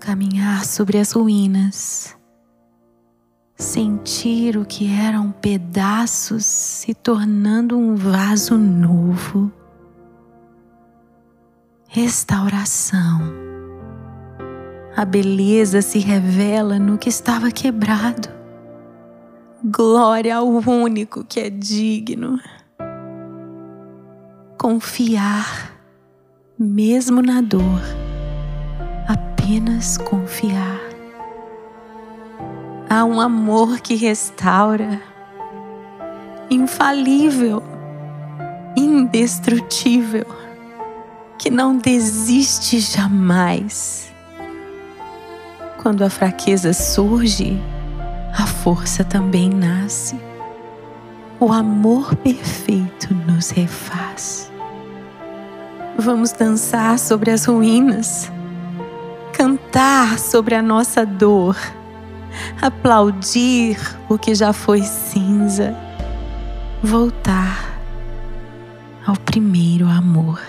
caminhar sobre as ruínas, sentir o que eram pedaços se tornando um vaso novo. Restauração. A beleza se revela no que estava quebrado. Glória ao único que é digno. Confiar, mesmo na dor, apenas confiar. Há um amor que restaura, infalível, indestrutível, que não desiste jamais. Quando a fraqueza surge, a força também nasce. O amor perfeito nos refaz. Vamos dançar sobre as ruínas, cantar sobre a nossa dor aplaudir o que já foi cinza, voltar ao primeiro amor.